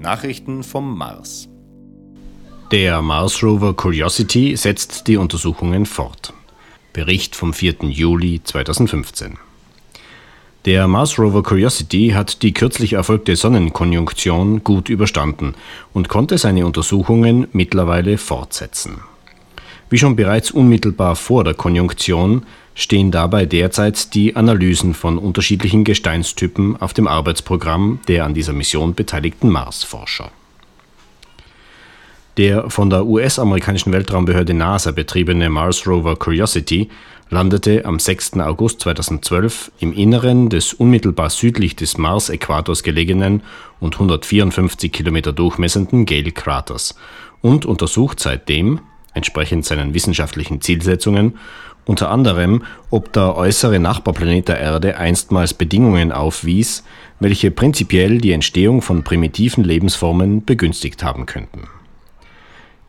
Nachrichten vom Mars. Der Mars Rover Curiosity setzt die Untersuchungen fort. Bericht vom 4. Juli 2015. Der Mars Rover Curiosity hat die kürzlich erfolgte Sonnenkonjunktion gut überstanden und konnte seine Untersuchungen mittlerweile fortsetzen. Wie schon bereits unmittelbar vor der Konjunktion stehen dabei derzeit die Analysen von unterschiedlichen Gesteinstypen auf dem Arbeitsprogramm der an dieser Mission beteiligten Marsforscher. Der von der US-amerikanischen Weltraumbehörde NASA betriebene Mars Rover Curiosity landete am 6. August 2012 im Inneren des unmittelbar südlich des Mars-Äquators gelegenen und 154 Kilometer durchmessenden Gale-Kraters und untersucht seitdem, entsprechend seinen wissenschaftlichen Zielsetzungen, unter anderem, ob der äußere Nachbarplanet der Erde einstmals Bedingungen aufwies, welche prinzipiell die Entstehung von primitiven Lebensformen begünstigt haben könnten.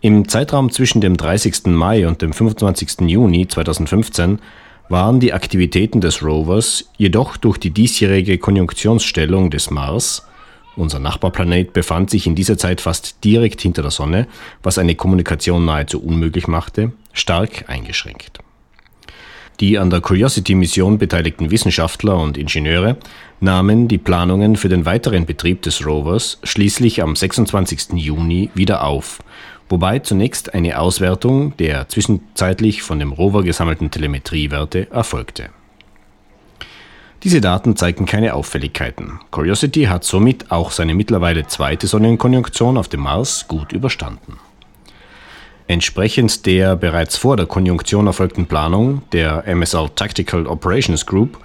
Im Zeitraum zwischen dem 30. Mai und dem 25. Juni 2015 waren die Aktivitäten des Rovers jedoch durch die diesjährige Konjunktionsstellung des Mars unser Nachbarplanet befand sich in dieser Zeit fast direkt hinter der Sonne, was eine Kommunikation nahezu unmöglich machte, stark eingeschränkt. Die an der Curiosity-Mission beteiligten Wissenschaftler und Ingenieure nahmen die Planungen für den weiteren Betrieb des Rovers schließlich am 26. Juni wieder auf, wobei zunächst eine Auswertung der zwischenzeitlich von dem Rover gesammelten Telemetriewerte erfolgte. Diese Daten zeigten keine Auffälligkeiten. Curiosity hat somit auch seine mittlerweile zweite Sonnenkonjunktion auf dem Mars gut überstanden. Entsprechend der bereits vor der Konjunktion erfolgten Planung der MSL Tactical Operations Group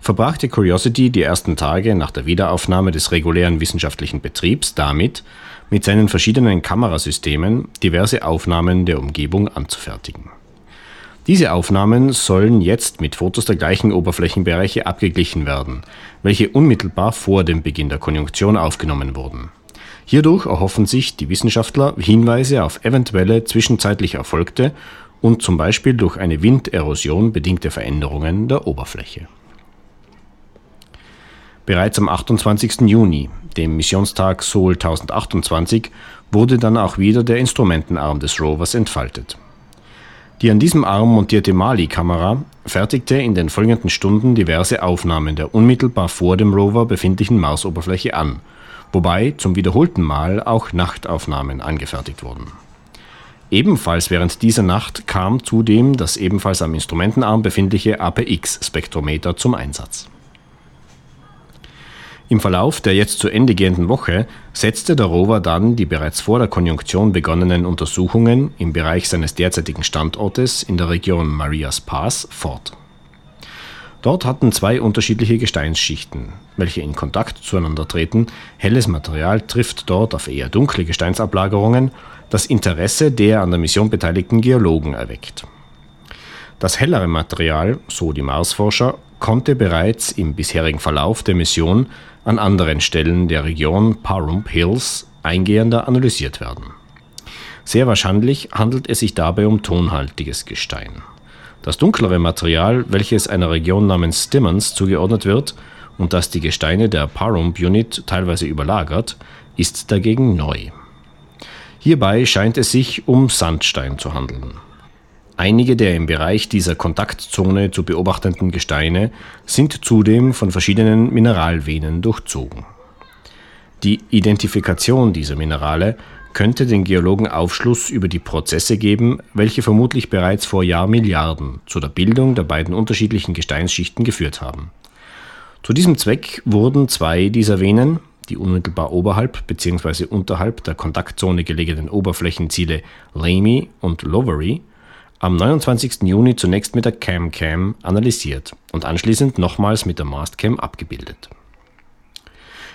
verbrachte Curiosity die ersten Tage nach der Wiederaufnahme des regulären wissenschaftlichen Betriebs damit, mit seinen verschiedenen Kamerasystemen diverse Aufnahmen der Umgebung anzufertigen. Diese Aufnahmen sollen jetzt mit Fotos der gleichen Oberflächenbereiche abgeglichen werden, welche unmittelbar vor dem Beginn der Konjunktion aufgenommen wurden. Hierdurch erhoffen sich die Wissenschaftler Hinweise auf eventuelle zwischenzeitlich erfolgte und zum Beispiel durch eine Winderosion bedingte Veränderungen der Oberfläche. Bereits am 28. Juni, dem Missionstag Sol 1028, wurde dann auch wieder der Instrumentenarm des Rovers entfaltet. Die an diesem Arm montierte Mali-Kamera fertigte in den folgenden Stunden diverse Aufnahmen der unmittelbar vor dem Rover befindlichen Marsoberfläche an wobei zum wiederholten Mal auch Nachtaufnahmen angefertigt wurden. Ebenfalls während dieser Nacht kam zudem das ebenfalls am Instrumentenarm befindliche APX-Spektrometer zum Einsatz. Im Verlauf der jetzt zu Ende gehenden Woche setzte der Rover dann die bereits vor der Konjunktion begonnenen Untersuchungen im Bereich seines derzeitigen Standortes in der Region Marias Pass fort. Dort hatten zwei unterschiedliche Gesteinsschichten, welche in Kontakt zueinander treten. Helles Material trifft dort auf eher dunkle Gesteinsablagerungen, das Interesse der an der Mission beteiligten Geologen erweckt. Das hellere Material, so die Marsforscher, konnte bereits im bisherigen Verlauf der Mission an anderen Stellen der Region Pahrump Hills eingehender analysiert werden. Sehr wahrscheinlich handelt es sich dabei um tonhaltiges Gestein. Das dunklere Material, welches einer Region namens Stimmons zugeordnet wird und das die Gesteine der Pahrump Unit teilweise überlagert, ist dagegen neu. Hierbei scheint es sich um Sandstein zu handeln. Einige der im Bereich dieser Kontaktzone zu beobachtenden Gesteine sind zudem von verschiedenen Mineralvenen durchzogen. Die Identifikation dieser Minerale könnte den Geologen Aufschluss über die Prozesse geben, welche vermutlich bereits vor Jahrmilliarden zu der Bildung der beiden unterschiedlichen Gesteinsschichten geführt haben. Zu diesem Zweck wurden zwei dieser Venen, die unmittelbar oberhalb bzw. unterhalb der Kontaktzone gelegenen Oberflächenziele Lamy und Lowery, am 29. Juni zunächst mit der CAM-CAM analysiert und anschließend nochmals mit der Mastcam abgebildet.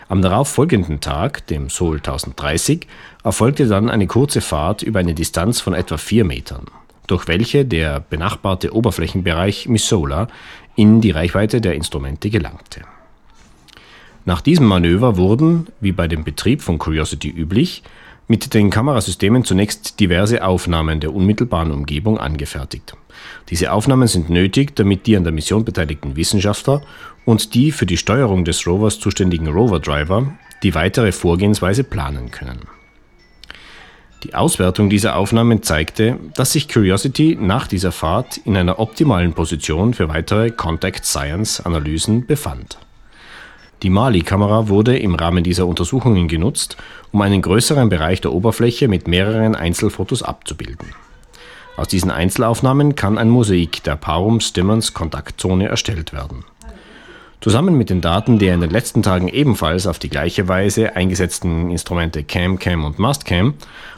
Am darauf folgenden Tag, dem Sol 1030, erfolgte dann eine kurze Fahrt über eine Distanz von etwa vier Metern, durch welche der benachbarte Oberflächenbereich Missoula in die Reichweite der Instrumente gelangte. Nach diesem Manöver wurden, wie bei dem Betrieb von Curiosity üblich, mit den Kamerasystemen zunächst diverse Aufnahmen der unmittelbaren Umgebung angefertigt. Diese Aufnahmen sind nötig, damit die an der Mission beteiligten Wissenschaftler und die für die Steuerung des Rovers zuständigen Rover-Driver die weitere Vorgehensweise planen können. Die Auswertung dieser Aufnahmen zeigte, dass sich Curiosity nach dieser Fahrt in einer optimalen Position für weitere Contact Science Analysen befand. Die Mali-Kamera wurde im Rahmen dieser Untersuchungen genutzt, um einen größeren Bereich der Oberfläche mit mehreren Einzelfotos abzubilden. Aus diesen Einzelaufnahmen kann ein Mosaik der Parum-Stimmons-Kontaktzone erstellt werden. Zusammen mit den Daten der in den letzten Tagen ebenfalls auf die gleiche Weise eingesetzten Instrumente CamCam und MastCam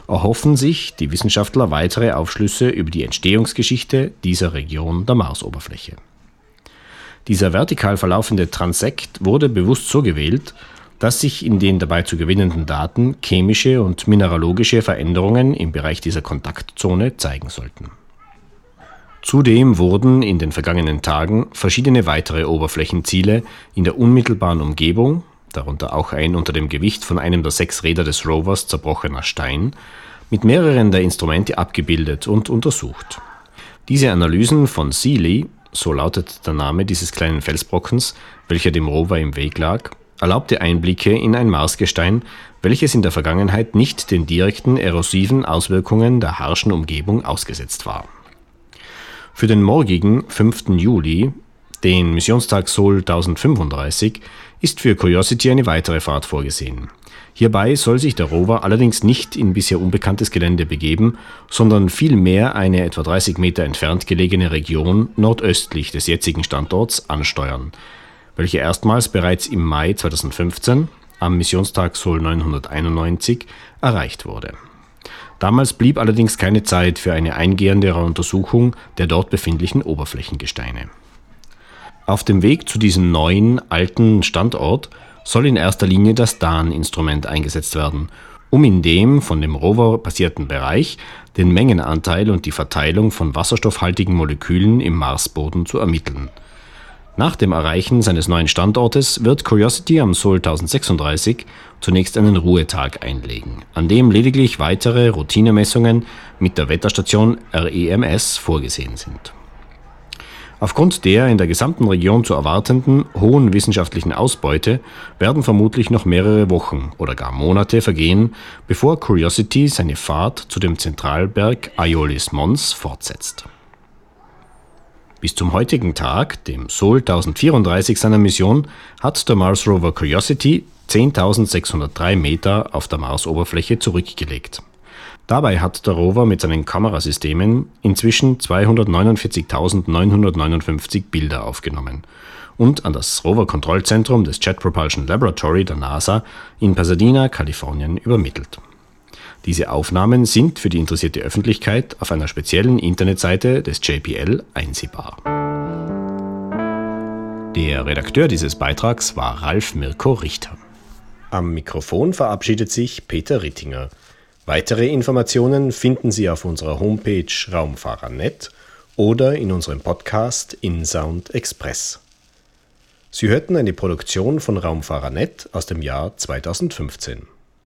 erhoffen sich die Wissenschaftler weitere Aufschlüsse über die Entstehungsgeschichte dieser Region der Marsoberfläche. Dieser vertikal verlaufende Transekt wurde bewusst so gewählt, dass sich in den dabei zu gewinnenden Daten chemische und mineralogische Veränderungen im Bereich dieser Kontaktzone zeigen sollten. Zudem wurden in den vergangenen Tagen verschiedene weitere Oberflächenziele in der unmittelbaren Umgebung, darunter auch ein unter dem Gewicht von einem der sechs Räder des Rovers zerbrochener Stein, mit mehreren der Instrumente abgebildet und untersucht. Diese Analysen von Sealy, so lautet der Name dieses kleinen Felsbrockens, welcher dem Rover im Weg lag, erlaubte Einblicke in ein Marsgestein, welches in der Vergangenheit nicht den direkten erosiven Auswirkungen der harschen Umgebung ausgesetzt war. Für den morgigen 5. Juli, den Missionstag Sol 1035, ist für Curiosity eine weitere Fahrt vorgesehen. Hierbei soll sich der Rover allerdings nicht in bisher unbekanntes Gelände begeben, sondern vielmehr eine etwa 30 Meter entfernt gelegene Region nordöstlich des jetzigen Standorts ansteuern, welche erstmals bereits im Mai 2015 am Missionstag Sol 991 erreicht wurde. Damals blieb allerdings keine Zeit für eine eingehendere Untersuchung der dort befindlichen Oberflächengesteine. Auf dem Weg zu diesem neuen, alten Standort soll in erster Linie das DAN-Instrument eingesetzt werden, um in dem von dem Rover passierten Bereich den Mengenanteil und die Verteilung von wasserstoffhaltigen Molekülen im Marsboden zu ermitteln – nach dem Erreichen seines neuen Standortes wird Curiosity am Sol 1036 zunächst einen Ruhetag einlegen, an dem lediglich weitere Routinemessungen mit der Wetterstation REMS vorgesehen sind. Aufgrund der in der gesamten Region zu erwartenden hohen wissenschaftlichen Ausbeute werden vermutlich noch mehrere Wochen oder gar Monate vergehen, bevor Curiosity seine Fahrt zu dem Zentralberg Aeolis Mons fortsetzt. Bis zum heutigen Tag, dem Sol 1034 seiner Mission, hat der Mars Rover Curiosity 10.603 Meter auf der Marsoberfläche zurückgelegt. Dabei hat der Rover mit seinen Kamerasystemen inzwischen 249.959 Bilder aufgenommen und an das Rover-Kontrollzentrum des Jet Propulsion Laboratory der NASA in Pasadena, Kalifornien übermittelt. Diese Aufnahmen sind für die interessierte Öffentlichkeit auf einer speziellen Internetseite des JPL einsehbar. Der Redakteur dieses Beitrags war Ralf Mirko Richter. Am Mikrofon verabschiedet sich Peter Rittinger. Weitere Informationen finden Sie auf unserer Homepage Raumfahrer.net oder in unserem Podcast InSound Express. Sie hörten eine Produktion von Raumfahrer.net aus dem Jahr 2015.